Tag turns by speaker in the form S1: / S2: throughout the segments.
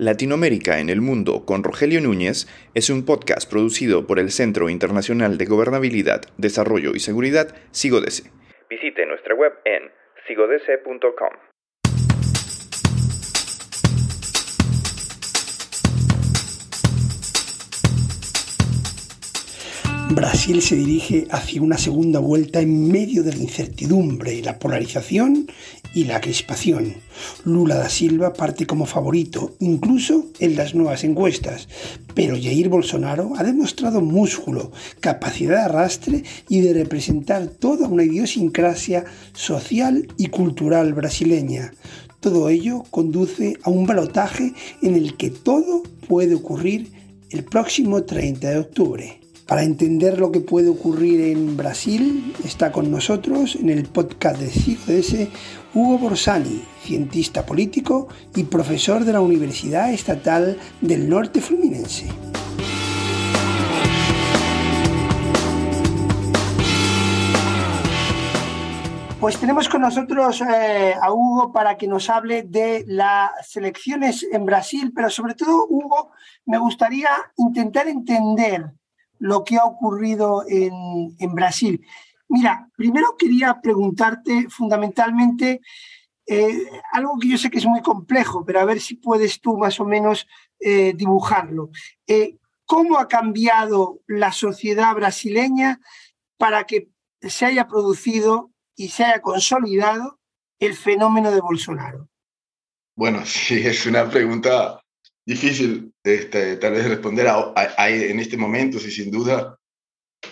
S1: Latinoamérica en el Mundo con Rogelio Núñez es un podcast producido por el Centro Internacional de Gobernabilidad, Desarrollo y Seguridad, SIGODESE. Visite nuestra web en sigodese.com.
S2: Brasil se dirige hacia una segunda vuelta en medio de la incertidumbre, la polarización y la crispación. Lula da Silva parte como favorito, incluso en las nuevas encuestas, pero Jair Bolsonaro ha demostrado músculo, capacidad de arrastre y de representar toda una idiosincrasia social y cultural brasileña. Todo ello conduce a un balotaje en el que todo puede ocurrir el próximo 30 de octubre. Para entender lo que puede ocurrir en Brasil, está con nosotros en el podcast de CIGODS Hugo Borsani, cientista político y profesor de la Universidad Estatal del Norte Fluminense. Pues tenemos con nosotros eh, a Hugo para que nos hable de las elecciones en Brasil, pero sobre todo, Hugo, me gustaría intentar entender lo que ha ocurrido en, Brasil. Mira, primero quería preguntarte fundamentalmente eh, algo que yo sé que es muy complejo, pero a ver si puedes tú más o menos eh, dibujarlo. Eh, ¿Cómo ha cambiado la sociedad brasileña para que se haya producido y se haya consolidado el fenómeno de Bolsonaro?
S3: Bueno, sí, es una pregunta difícil este, tal vez responder a, en este momento, si sin duda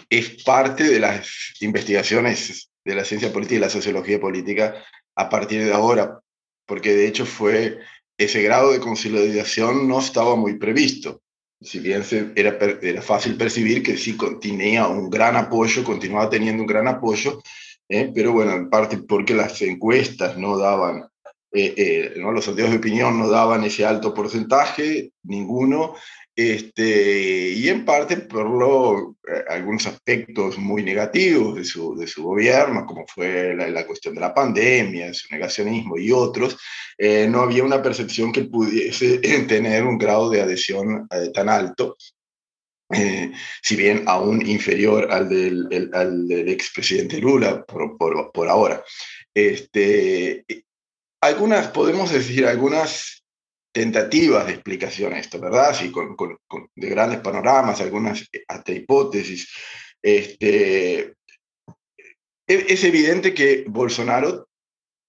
S3: es parte de las investigaciones de la ciencia política y la sociología política a partir de ahora, porque de hecho fue ese grado de consolidación no estaba muy previsto. Si bien era, era fácil percibir que sí tenía un gran apoyo, continuaba teniendo un gran apoyo, ¿eh? pero bueno, en parte porque las encuestas no daban eh, eh, ¿no? los sondeos de opinión no daban ese alto porcentaje, ninguno, este, y en parte por lo, eh, algunos aspectos muy negativos de su, de su gobierno, como fue la, la, cuestión de la pandemia, su negacionismo y otros, no había una percepción que pudiese tener un grado de adhesión tan alto. si bien aún inferior al del, el, al del expresidente Lula por, por, por ahora. Este, algunas, podemos decir, algunas tentativas de explicación a esto, ¿verdad? Sí, con, con, de grandes panoramas, algunas eh, hasta hipótesis. Este, e, es evidente que Bolsonaro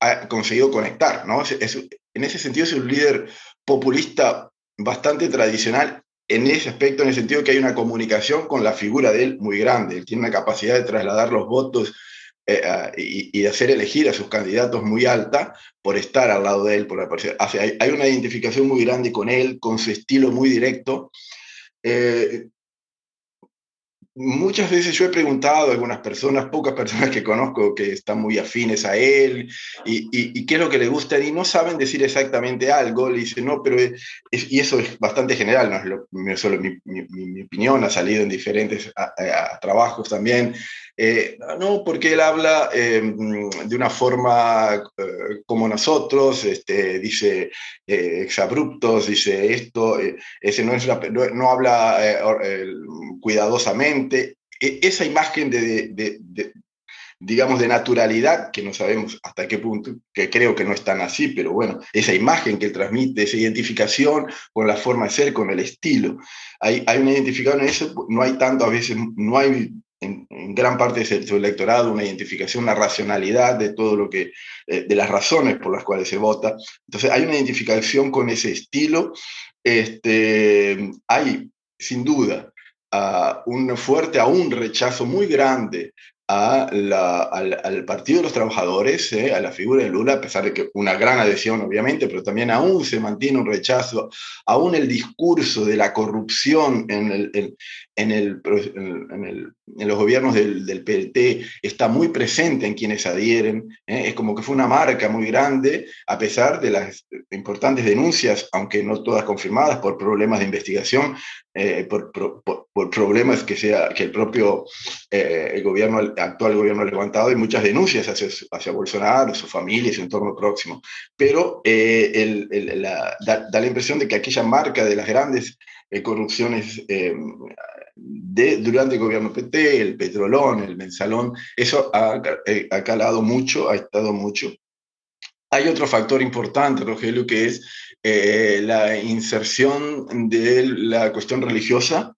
S3: ha conseguido conectar, ¿no? en ese sentido es un líder populista bastante tradicional en ese aspecto, en el sentido que hay una comunicación con la figura de él muy grande. Él tiene una capacidad de trasladar los votos eh, ah, y, de hacer elegir a sus candidatos muy alta por estar al lado de él, por aparecer. Hay, hay una identificación muy grande con él, con su estilo muy directo. Eh, muchas veces yo he preguntado a algunas personas, pocas personas que conozco que están muy afines a él, y, y, qué es lo que le gusta, y no saben decir exactamente algo, le dicen, no, pero es, y eso es bastante general, no es lo, solo mi, mi, opinión, ha salido en diferentes trabajos también, eh, no, porque él habla em, de una forma eh, como nosotros, este, dice eh, exabruptos, dice esto, ese no, es no habla cuidadosamente, e, esa imagen de, digamos, de naturalidad, que no sabemos hasta qué punto, que creo que no es tan así, pero bueno, esa imagen que él transmite, esa identificación con la forma de ser, con el estilo. Hay, hay una identificación en eso, no hay tanto, a veces no hay en, gran parte de su electorado una identificación, una racionalidad de todo lo que, eh, de las razones por las cuales se vota. Entonces hay una identificación con ese estilo. Este, hay, sin duda, un fuerte, a un rechazo muy grande a la, al, Partido de los Trabajadores, eh, a la figura de Lula, a pesar de que una gran adhesión, obviamente, pero también aún se mantiene un rechazo, aún el discurso de la corrupción en, el, en, el, en, los gobiernos del, del, PLT está muy presente en quienes adhieren. ¿eh? Es como que fue una marca muy grande, a pesar de las importantes denuncias, aunque no todas confirmadas, por problemas de investigación, eh, por, por, problemas que, sea, que el propio eh, el gobierno, actual gobierno ha levantado y muchas denuncias hacia, hacia Bolsonaro, su familia y su entorno próximo. Pero el, la, da, da, la impresión de que aquella marca de las grandes corrupciones de, durante el gobierno PT, el petrolón, el mensalón, eso ha, eh, ha, calado mucho, ha estado mucho. Hay otro factor importante, Rogelio, que es eh, la inserción de la cuestión religiosa,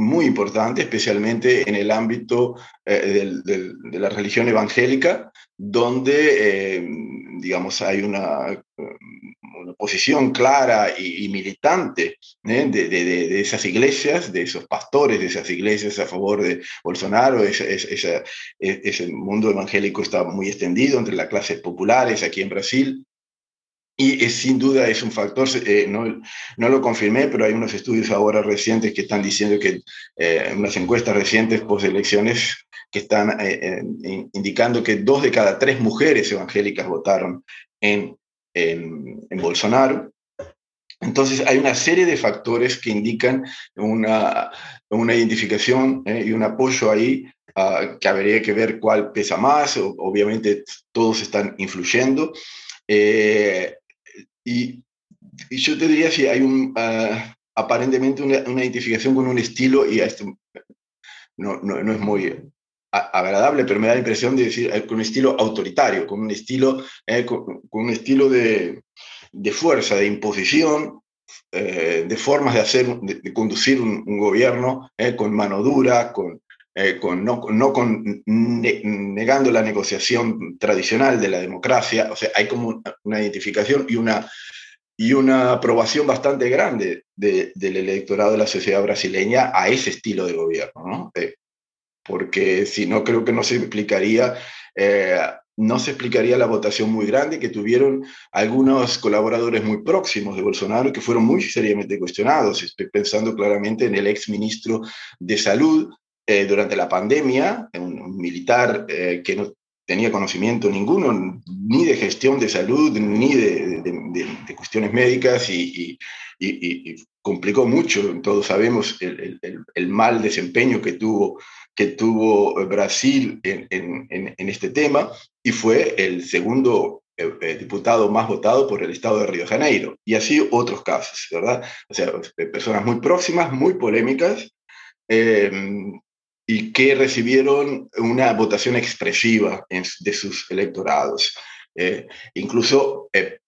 S3: muy importante, especialmente en el ámbito eh, de la religión evangélica, donde, digamos, hay una una posición clara y, militante ¿eh? de, de, de, esas iglesias, de esos pastores de esas iglesias a favor de Bolsonaro. Ese, ese, ese mundo evangélico está muy extendido entre las clases populares aquí en Brasil. Y es, sin duda es un factor, eh, no, no, lo confirmé, pero hay unos estudios ahora recientes que están diciendo que, eh, unas encuestas recientes post elecciones, que están eh, indicando que dos de cada tres mujeres evangélicas votaron en en, Bolsonaro. Entonces hay una serie de factores que indican una, una identificación eh, y un apoyo ahí uh, que habría que ver cuál pesa más. obviamente todos están influyendo. Eh, y, y, yo te diría si hay un, uh, aparentemente una, una, identificación con un estilo y esto no, no, no es muy agradable, pero me da la impresión de decir eh, con un estilo autoritario, con un estilo, eh, con, un estilo de, de, fuerza, de imposición, eh, de formas de hacer, de, conducir un, gobierno eh, con mano dura, con, con no, negando la negociación tradicional de la democracia. O sea, hay como una identificación y una y una aprobación bastante grande de, del electorado de la sociedad brasileña a ese estilo de gobierno. ¿no? porque si no creo que no se explicaría, eh, no se explicaría la votación muy grande que tuvieron algunos colaboradores muy próximos de Bolsonaro que fueron muy seriamente cuestionados. Estoy pensando claramente en el ex ministro de Salud eh, durante la pandemia, un, militar eh, que no tenía conocimiento ninguno, ni de gestión de salud, ni de, de, de, cuestiones médicas y, y, y, y, complicó mucho. Todos sabemos el, el, el mal desempeño que tuvo que tuvo Brasil en, en, en este tema y fue el segundo eh, eh, diputado más votado por el estado de Río de Janeiro. Y así otros casos, ¿verdad? O sea, eh, personas muy próximas, muy polémicas, eh, y que recibieron una votación expresiva de sus electorados. Eh, incluso eh,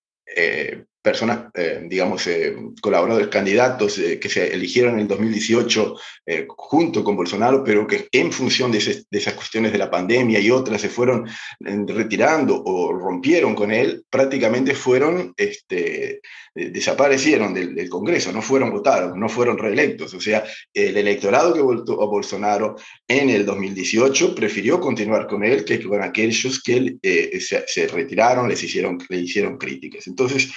S3: personas, eh, digamos, eh, colaboradores, candidatos eh, que se eligieron en el 2018 eh, junto con Bolsonaro, pero que en función de, ese, de, esas cuestiones de la pandemia y otras se fueron eh, retirando o rompieron con él, prácticamente fueron, este, desaparecieron del, del, Congreso, no fueron votados, no fueron reelectos. O sea, el electorado que votó a Bolsonaro en el 2018 prefirió continuar con él que con aquellos que se, se, retiraron, les hicieron, le hicieron críticas. Entonces,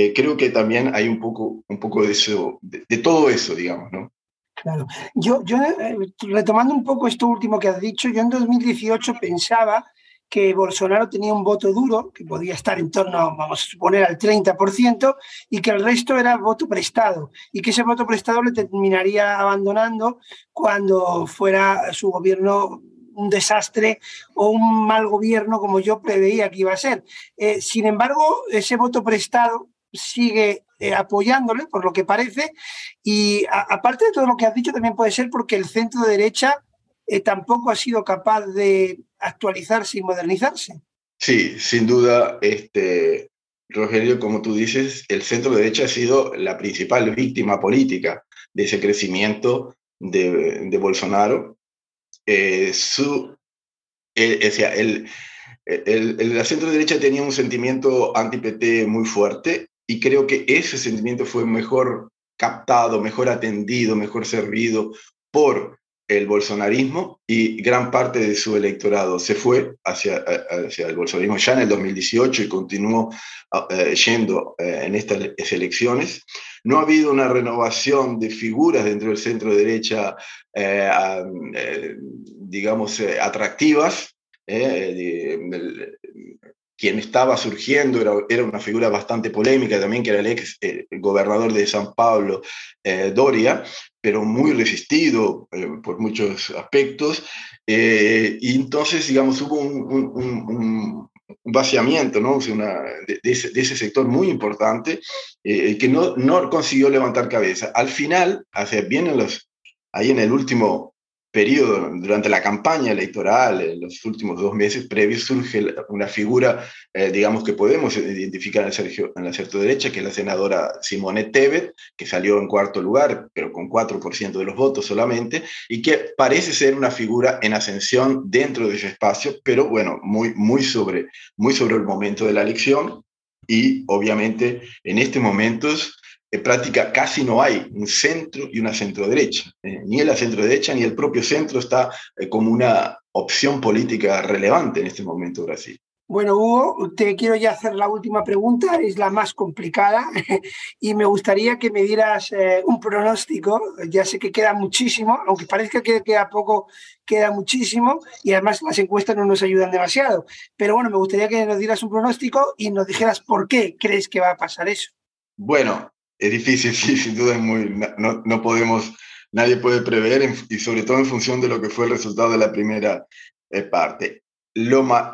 S3: eh, creo que también hay un poco, un poco de, eso, de, todo eso, digamos, ¿no?
S2: Claro. Yo, yo eh, retomando un poco esto último que has dicho, yo en 2018 pensaba que Bolsonaro tenía un voto duro, que podía estar en torno, vamos a suponer, al 30%, y que el resto era voto prestado, y que ese voto prestado le terminaría abandonando cuando fuera su gobierno un desastre o un mal gobierno como yo preveía que iba a ser. Eh, sin embargo, ese voto prestado sigue eh, apoyándole, por lo que parece, y aparte de todo lo que has dicho, también puede ser porque el centro de derecha eh, tampoco ha sido capaz de actualizarse y modernizarse.
S3: Sí, sin duda, este, Rogelio, como tú dices, el centro de derecha ha sido la principal víctima política de ese crecimiento de, de Bolsonaro. Eh, su, el, o sea, el, el, el, centro derecha tenía un sentimiento anti-PT muy fuerte y creo que ese sentimiento fue mejor captado, mejor atendido, mejor servido por el bolsonarismo y gran parte de su electorado se fue hacia, hacia el bolsonarismo ya en el 2018 y continuó uh, yendo uh, en estas elecciones. No ha habido una renovación de figuras dentro del centro derecha, uh, digamos, atractivas. Quien estaba surgiendo era, era, una figura bastante polémica también, que era el ex eh, gobernador de San Pablo, eh, Doria, pero muy resistido eh, por muchos aspectos. Eh, y entonces, digamos, hubo un, un, un, un vaciamiento ¿no? Una, de, de, ese, de, ese, sector muy importante eh, que no, no consiguió levantar cabeza. Al final, hace bien en los, ahí en el último periodo, durante la campaña electoral, en los últimos dos meses previos, surge una figura, eh, digamos, que podemos identificar en, Sergio, en la centro derecha, que es la senadora Simone Tebet, que salió en cuarto lugar, pero con 4% de los votos solamente, y que parece ser una figura en ascensión dentro de ese espacio, pero bueno, muy, muy, sobre, muy sobre el momento de la elección. Y obviamente en estos momentos en práctica casi no hay un centro y una centro-derecha. Eh, ni la centro-derecha ni el propio centro está eh, como una opción política relevante en este momento Brasil.
S2: Bueno, Hugo, te quiero ya hacer la última pregunta, es la más complicada y me gustaría que me dieras eh, un pronóstico. Ya sé que queda muchísimo, aunque parezca que queda poco, queda muchísimo y además las encuestas no nos ayudan demasiado. Pero bueno, me gustaría que nos dieras un pronóstico y nos dijeras por qué crees que va a pasar eso.
S3: Bueno, es difícil, sí, sin duda es muy, no, no podemos, nadie puede prever en, y sobre todo en función de lo que fue el resultado de la primera eh, parte. Lo más,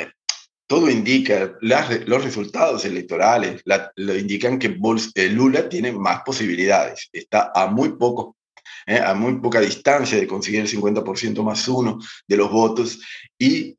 S3: todo indica, las, los resultados electorales la, lo indican que Bols, eh, Lula tiene más posibilidades, está a muy poco eh, a muy poca distancia de conseguir el 50% más uno de los votos y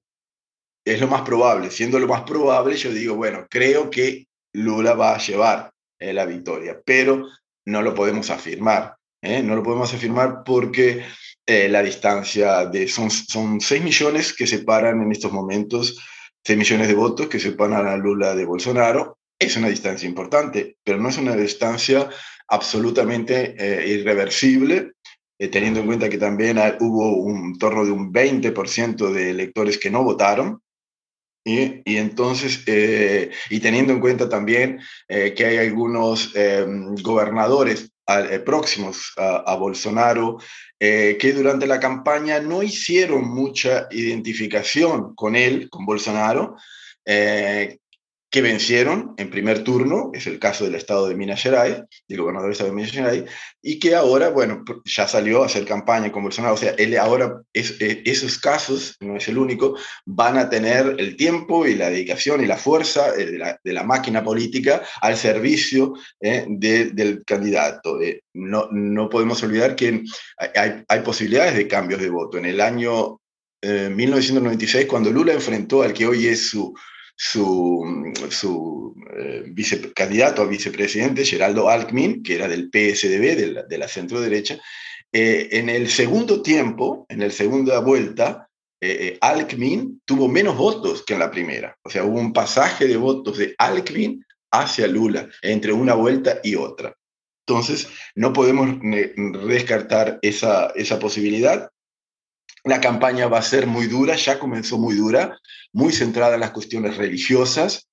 S3: es lo más probable. Siendo lo más probable, yo digo, bueno, creo que Lula va a llevar eh, la victoria, pero no lo podemos afirmar. ¿eh? No lo podemos afirmar porque eh, la distancia de son, son 6 millones que separan en estos momentos, 6 millones de votos que separan a Lula de Bolsonaro. Es una distancia importante, pero no es una distancia absolutamente irreversible, teniendo en cuenta que también hubo un torno de un 20% de electores que no votaron, y, entonces, eh, y teniendo en cuenta también eh, que hay algunos eh, gobernadores a, próximos a Bolsonaro que durante la campaña no hicieron mucha identificación con él, con Bolsonaro, que vencieron en primer turno, es el caso del estado de Minas Gerais, del gobernador del estado de Minas Gerais, y que ahora, bueno, ya salió a hacer campaña con Bolsonaro, o sea, él ahora, es, eh, esos casos, no es el único, van a tener el tiempo y la dedicación y la fuerza eh, de, la, de, la, máquina política al servicio eh, de, del candidato. Eh, no, no podemos olvidar que hay, hay posibilidades de cambios de voto. En el año 1996, cuando Lula enfrentó al que hoy es su su, su eh, vice, candidato a vicepresidente, Geraldo Alckmin, que era del PSDB, de la, de la centro derecha. Eh, en el segundo tiempo, en la segunda vuelta, eh, eh, Alckmin tuvo menos votos que en la primera. O sea, hubo un pasaje de votos de Alckmin hacia Lula entre una vuelta y otra. Entonces, no podemos descartar esa, esa posibilidad. La campaña va a ser muy dura, ya comenzó muy dura, muy centrada en las cuestiones religiosas.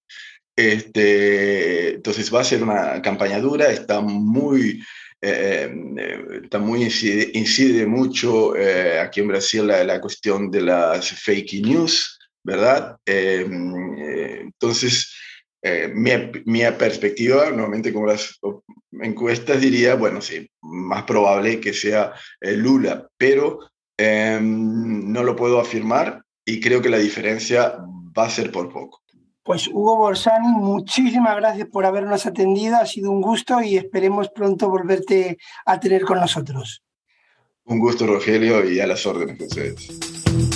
S3: Este, entonces va a ser una campaña dura, está muy, eh, está muy incide, mucho eh, aquí en Brasil la, cuestión de las fake news, ¿verdad? Eh, entonces, mi, mi, perspectiva, nuevamente como las encuestas, diría, bueno, sí, más probable que sea Lula, pero eh, no lo puedo afirmar y creo que la diferencia va a ser por poco.
S2: Pues Hugo Borsani, muchísimas gracias por habernos atendido, ha sido un gusto y esperemos pronto volverte a tener con nosotros.
S3: Un gusto, Rogelio, y a las órdenes de ustedes.